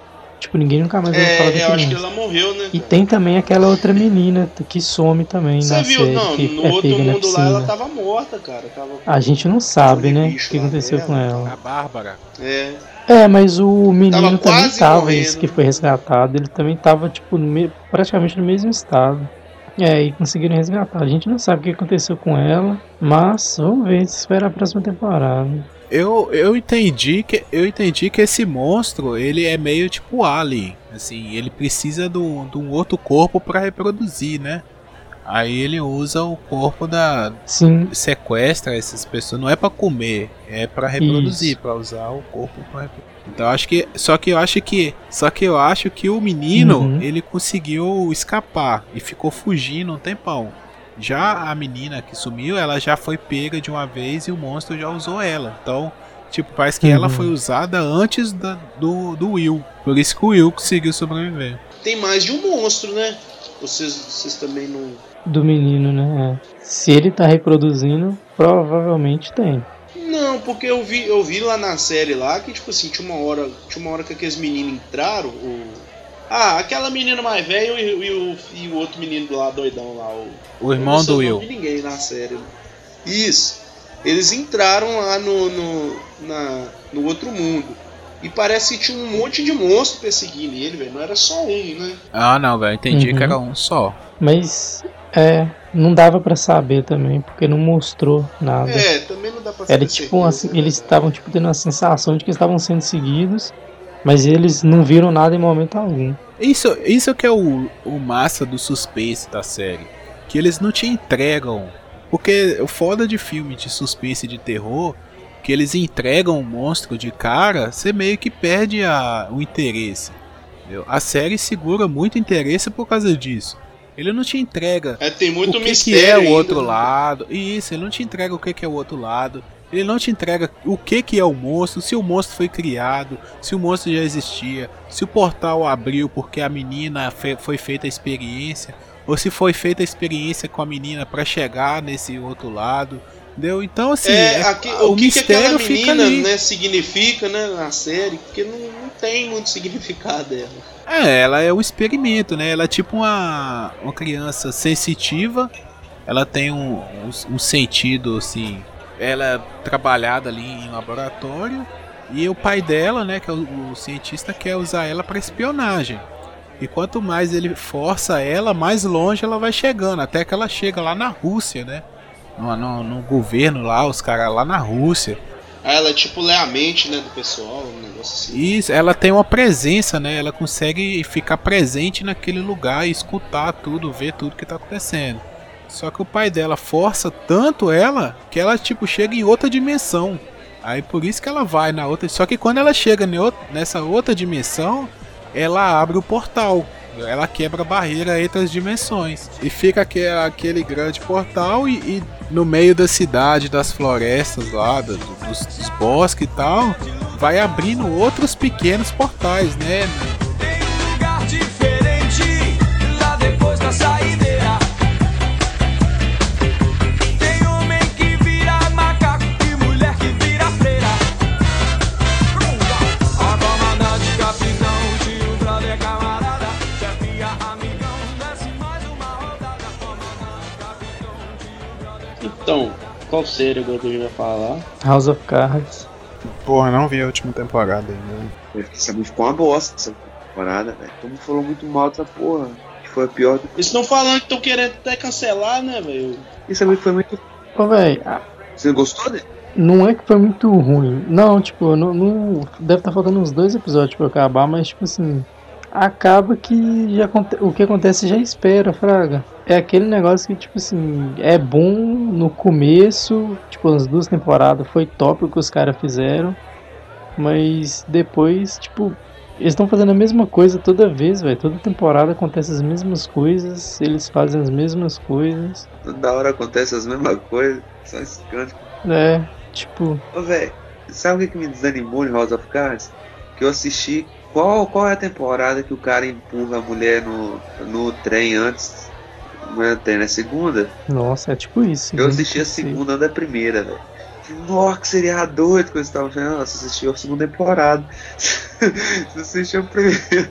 Tipo, ninguém nunca mais ouviu falar da É, eu acho que criança. ela morreu, né? E tem também aquela outra menina que some também Você na viu? série, Não, que no é outro mundo lá ela tava morta, cara. Tava... A gente não sabe, né, o que aconteceu dela. com ela. A Bárbara. É. É, mas o menino Tava também tava, morrendo. esse que foi resgatado, ele também tava, tipo, no praticamente no mesmo estado. É, e conseguiram resgatar. A gente não sabe o que aconteceu com ela, mas vamos ver, espera a próxima temporada. Eu, eu entendi que eu entendi que esse monstro ele é meio tipo alien, assim, ele precisa de um de um outro corpo para reproduzir, né? Aí ele usa o corpo da Sim, sequestra essas pessoas, não é pra comer, é pra reproduzir, pra usar o corpo pra reproduzir. Então eu acho que só que eu acho que só que eu acho que o menino, Uhum. ele conseguiu escapar e ficou fugindo um tempão. Já a menina que sumiu, ela já foi pega de uma vez e o monstro já usou ela. Então, tipo, parece que ela Uhum. foi usada antes da- do, do Will. Por isso que o Will conseguiu sobreviver. Tem mais de um monstro, né? Vocês, vocês também não. Do menino, né? É. Se ele tá reproduzindo, provavelmente tem. Não, porque eu vi, eu vi lá na série lá que, tipo assim, tinha uma hora, tinha uma hora que aqueles meninos entraram, o. Ah, aquela menina mais velha e, o- e o, e o outro menino lá doidão lá, o. O irmão Eu do não Will. vi ninguém na série. né? Isso. Eles entraram lá no, no, na, no outro mundo. E parece que tinha um monte de monstro perseguindo ele, velho. Não era só um, né? Ah, não, velho, entendi Uhum. que era um só. Mas, é, não dava pra saber também, porque não mostrou nada. É, também não dá pra Era ter tipo certeza, assim, né, eles estavam tipo tendo a sensação de que estavam sendo seguidos, mas eles não viram nada em momento algum. Isso, isso que é o, o massa do suspense da série. Que eles não te entregam. Porque o foda de filme de suspense e de terror, que eles entregam um monstro de cara, você meio que perde a, o interesse. entendeu? A série segura muito interesse por causa disso. Ele não te entrega É, tem muito o que, que é o outro né? lado. Isso, ele não te entrega o que, que é o outro lado. Ele não te entrega o que, que é o monstro, se o monstro foi criado, se o monstro já existia, se o portal abriu porque a menina fe- foi feita a experiência, ou se foi feita a experiência com a menina para chegar nesse outro lado. Entendeu? Então, assim, É, é- aqui- o que, que aquela menina né, significa né, na série, porque não, não tem muito significado dela. É, ela é um experimento, né? Ela é tipo uma, uma criança sensitiva. Ela tem um, um, um sentido assim. Ela é trabalhada ali em laboratório. E o pai dela, né, que é o, o cientista, quer usar ela para espionagem. E quanto mais ele força ela, mais longe ela vai chegando. Até que ela chega lá na Rússia, né? No, no, no governo lá, os caras lá na Rússia. Ela tipo lê a mente, né, do pessoal, um negócio assim. Isso, ela tem uma presença, né? Ela consegue ficar presente naquele lugar e escutar tudo, ver tudo que tá acontecendo. Só que o pai dela força tanto ela que ela tipo chega em outra dimensão. Aí por isso que ela vai na outra. Só que quando ela chega nessa outra dimensão, ela abre o portal. Ela quebra a barreira entre as dimensões. E fica aquele grande portal e, e no meio da cidade, das florestas lá, dos, dos bosques e tal, vai abrindo outros pequenos portais, né? Tem lugar diferente Então, qual série agora que a gente vai falar? House of Cards. Porra, não vi a última temporada ainda. Essa música ficou uma bosta essa temporada, velho. Todo mundo falou muito mal dessa porra. Que foi a pior. Eles estão falando que estão querendo até cancelar, né, velho? Isso também foi muito. Ô, velho, Você gostou dele? não é que foi muito ruim. Não, tipo, não, não- deve estar faltando uns dois episódios pra acabar, mas, tipo assim, acaba que já, o que acontece já espera, Fraga. É aquele negócio que, tipo assim, é bom no começo, tipo, as duas temporadas foi top o que os caras fizeram, mas depois, tipo, eles estão fazendo a mesma coisa toda vez, velho. Toda temporada acontece as mesmas coisas, eles fazem as mesmas coisas. Toda hora acontece as mesmas coisas. Só canto. É, tipo, Ô, velho, sabe o que me desanimou em House of Cards? Que eu assisti. Qual, qual é a temporada que o cara empurra a mulher no, no trem antes? Não é trem, é segunda? nossa, é tipo isso. Eu gente, assisti a segunda da primeira, velho. Nossa, que seria doido que eu estava falando. Nossa, assisti a segunda temporada. Não assisti a primeira.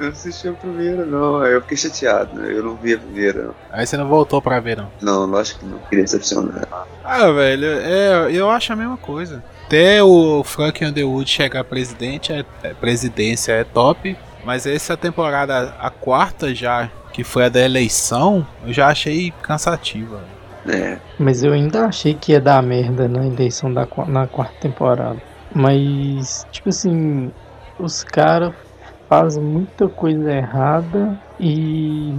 Não assisti a primeira, não. Aí eu fiquei chateado, né? Eu não vi a primeira, não. Aí você não voltou pra ver, não. Não, lógico que não. Queria decepcionar. Ah, velho, é, eu acho a mesma coisa. Até o Frank Underwood chegar presidente, é, é- presidência é top. Mas essa temporada, a quarta já, que foi a da eleição, eu já achei cansativa. É. Mas eu ainda achei que ia dar merda na eleição da, na quarta temporada. Mas, tipo assim, os caras fazem muita coisa errada e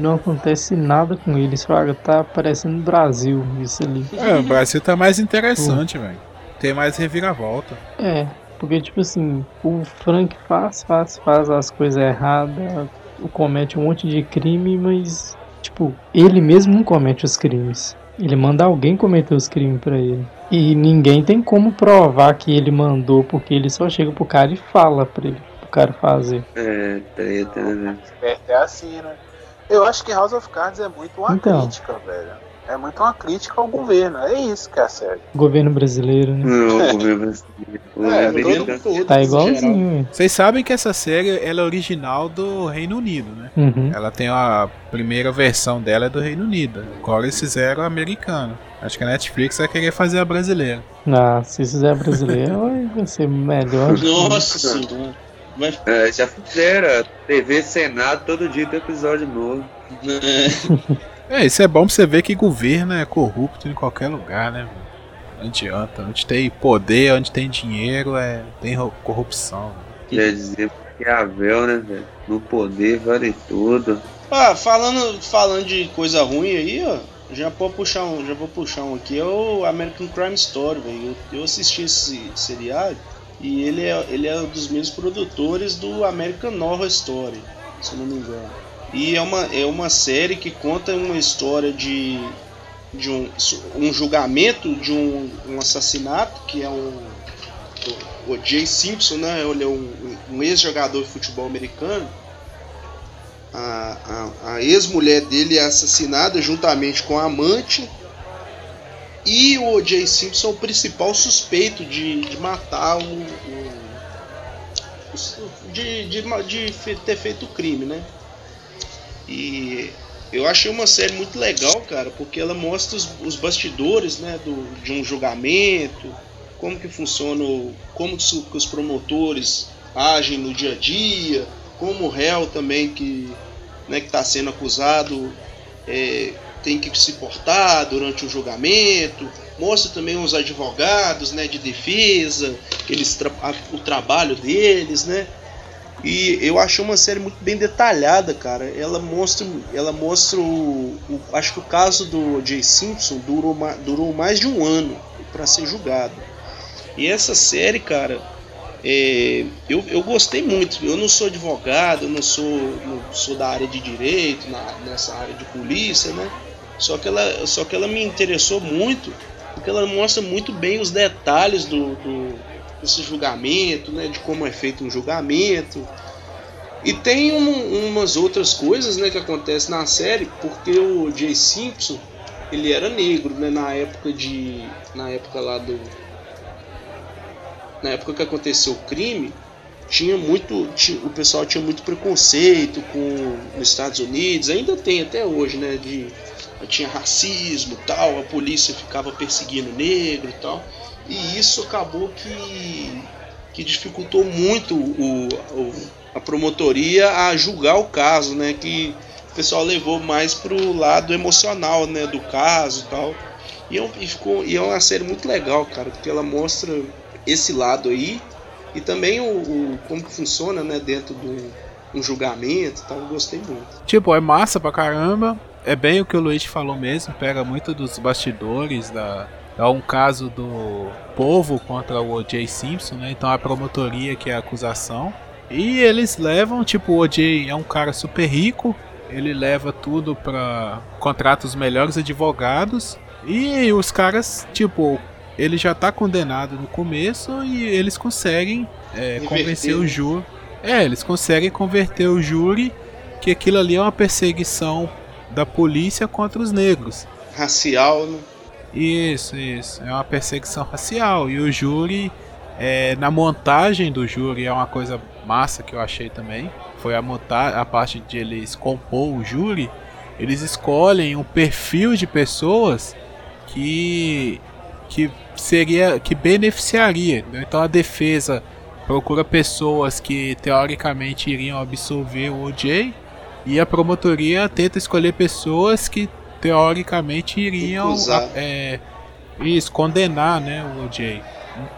não acontece nada com eles. Fraga, tá parecendo Brasil isso ali. É, o Brasil tá mais interessante, velho. Tem mais reviravolta. É, porque tipo assim, o Frank faz, faz, faz as coisas erradas, comete um monte de crime, mas tipo, ele mesmo não comete os crimes. Ele manda alguém cometer os crimes pra ele. E ninguém tem como provar que ele mandou, porque ele só chega pro cara e fala pra ele, pro cara fazer. É, treta, né? É, é assim, né? Eu acho que House of Cards é muito uma Então. crítica, velho. É muito uma crítica ao governo. É isso que é a série. Governo brasileiro, né? Não, o governo brasileiro. É, todo, todo, Tá igualzinho? Vocês sabem que essa série ela é original do Reino Unido, né? Uhum. Ela tem a primeira versão dela é do Reino Unido. Agora eles fizeram a americana. Acho que a Netflix vai querer fazer a brasileira. Ah, se fizer brasileiro, vai- vai ser melhor. Nossa senhora. Vai, É, já fizeram. TV Senado, todo dia tem episódio novo. é, É, isso é bom pra você ver que governo é corrupto em qualquer lugar, né? velho? Não adianta. Onde tem poder, onde tem dinheiro, é, tem corrupção. Quer dizer, Maquiavel, né, velho? No poder vale tudo. Ah, falando, falando de coisa ruim aí, ó. Já vou puxar um, já vou puxar um aqui, é o American Crime Story, velho. Eu, eu assisti esse seriado e ele é, ele é um dos mesmos produtores do American Horror Story, se eu não me engano. E é uma, é uma série que conta uma história de, de um, um julgamento de um, um assassinato, que é um, o, Jay Simpson, né? Ele é um, um ex-jogador de futebol americano a, a, a ex-mulher dele é assassinada juntamente com a amante. E o O.J. Simpson é o principal suspeito de, de matar o. o- de, de, de ter feito o crime, né? E eu achei uma série muito legal, cara, porque ela mostra os, os bastidores, né, do, de um julgamento, como que funciona, como que os- promotores agem no dia a dia, como o réu também que né, está sendo acusado, é, tem que se portar durante o julgamento, mostra também os advogados, né, de defesa, eles tra o trabalho deles, né? E eu achei uma série muito bem detalhada, cara. Ela mostra, ela mostra o, o- acho que o caso do Jay Simpson durou, durou mais de um ano para ser julgado. E essa série, cara, é, eu, eu gostei muito. Eu não sou advogado, eu não sou, não sou da área de direito, na- nessa área de polícia, né? Só que ela, só que ela me interessou muito porque ela mostra muito bem os detalhes do, do desse julgamento, né? De como é feito um julgamento. E tem um- umas outras coisas, né, que acontecem na série, porque o Jay Simpson ele era negro, né? Na época de, na época lá do na época que aconteceu o crime, tinha muito, ti- o pessoal tinha muito preconceito com nos Estados Unidos, ainda tem até hoje, né, de tinha racismo, tal, a polícia ficava perseguindo negro e tal. E isso acabou que que dificultou muito o, o- a promotoria a julgar o caso, né, que o pessoal levou mais pro lado emocional, né, do caso e tal. E, é um- e ficou, e é uma série muito legal, cara, porque ela mostra esse lado aí e também o, o- como que funciona, né, dentro de um julgamento, e tal. Eu gostei muito. Tipo, é massa pra caramba. É bem o que o Luiz falou mesmo, pega muito dos bastidores da. É um caso do povo contra o O.J. Simpson, né? Então a promotoria que é a acusação. E eles levam, tipo, o O.J. é um cara super rico, ele leva tudo pra. contrata os melhores advogados. E os caras, tipo, ele já tá condenado no começo e eles conseguem é, convencer o né? júri. É, eles conseguem converter o júri que aquilo ali é uma perseguição da polícia contra os negros. Racial, né? Isso, isso. É uma perseguição racial. E o júri, é, na montagem do júri, é uma coisa massa que eu achei também. Foi a, monta a parte de eles compor o júri. Eles escolhem um perfil de pessoas que, que seria que beneficiaria. entendeu? Então a defesa procura pessoas que teoricamente iriam absolver o OJ e a promotoria tenta escolher pessoas que teoricamente iriam é, condenar né, o OJ.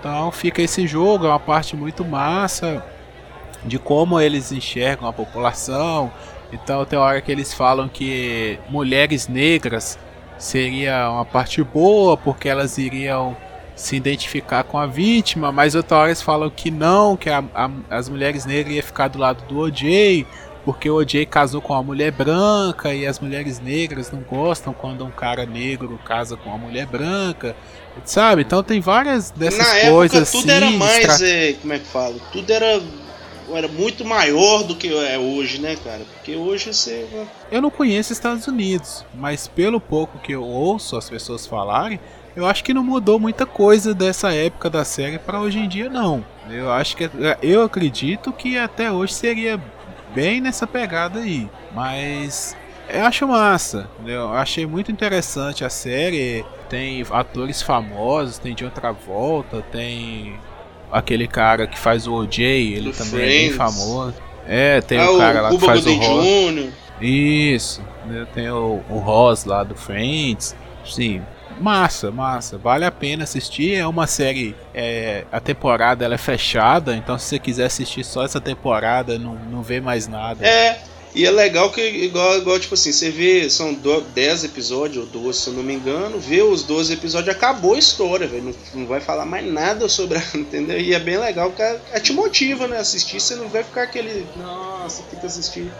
Então fica esse jogo, é uma parte muito massa de como eles enxergam a população. Então tem hora que eles falam que mulheres negras seria uma parte boa porque elas iriam se identificar com a vítima, mas outra hora eles falam que não, que a- a- as mulheres negras iam ficar do lado do OJ, porque o OJ casou com uma mulher branca e as mulheres negras não gostam quando um cara negro casa com uma mulher branca, sabe? Então tem várias dessas Na época coisas tudo assim, era mais, estra- é, como é que fala? Tudo era era muito maior do que é hoje, né, cara? Porque hoje você Eu não conheço Estados Unidos, mas pelo pouco que eu ouço as pessoas falarem, eu acho que não mudou muita coisa dessa época da série para hoje em dia, não. Eu acho que eu acredito que até hoje seria bem nessa pegada aí, mas eu acho massa. Eu achei muito interessante a série. Tem atores famosos, tem John Travolta, tem aquele cara que faz o OJ, ele Do também é bem Friends. famoso. É, tem ah, o cara lá que faz o Gooding Ross. Jr. Isso, né, tem o, o Ross lá do Friends. Sim, massa, massa. Vale a pena assistir. É uma série. é, a temporada ela é fechada, então se você quiser assistir só essa temporada, não, não vê mais nada. É, e é legal que, igual, igual tipo assim, você vê, são do- 10 episódios, ou 12, se eu não me engano, vê os 12 episódios, acabou a história, velho. Não, não vai falar mais nada sobre a. Entendeu? E é bem legal, porque é- é te motiva, né? Assistir, você não vai ficar aquele. Nossa, tem que assistir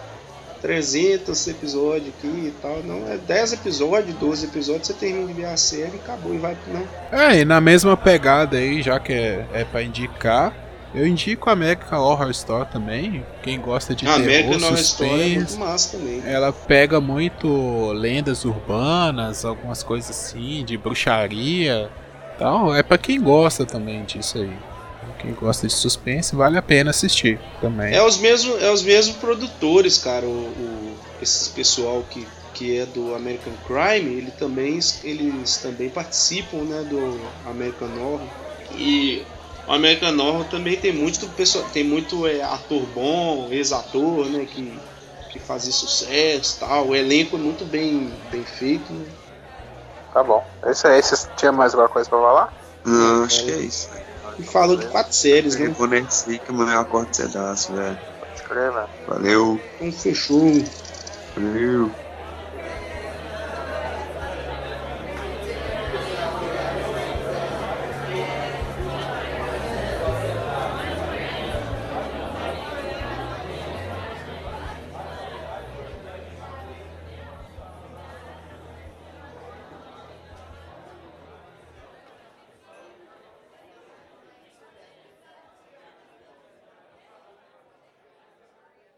300 episódios aqui e tal. Não, é 10 episódios, 12 episódios, você termina de ver a série e acabou e vai. Não. É, e na mesma pegada aí, já que é, é pra indicar, eu indico a American Horror Story também. Quem gosta de a terror, é suspense. muito massa também. Ela pega muito lendas urbanas, algumas coisas assim, de bruxaria. Então, é pra quem gosta também disso aí. Quem gosta de suspense, vale a pena assistir também. É os mesmos, é os mesmos produtores, cara. O, o- esse pessoal que, que é do American Crime, ele também, eles também participam, né, do American Horror. E o American Horror também tem muito pessoal, tem muito é, ator bom, ex-ator, né, que, de fazer sucesso tal. O elenco é muito bem, bem feito. né? Tá bom. Esse aí, vocês tinha mais alguma coisa pra falar? Não, acho que é isso. E falou de quatro séries, né? Eu vou nesse aí que amanhã eu acordo cedaço, velho. Pode crer, velho. Valeu. Então fechou. Valeu.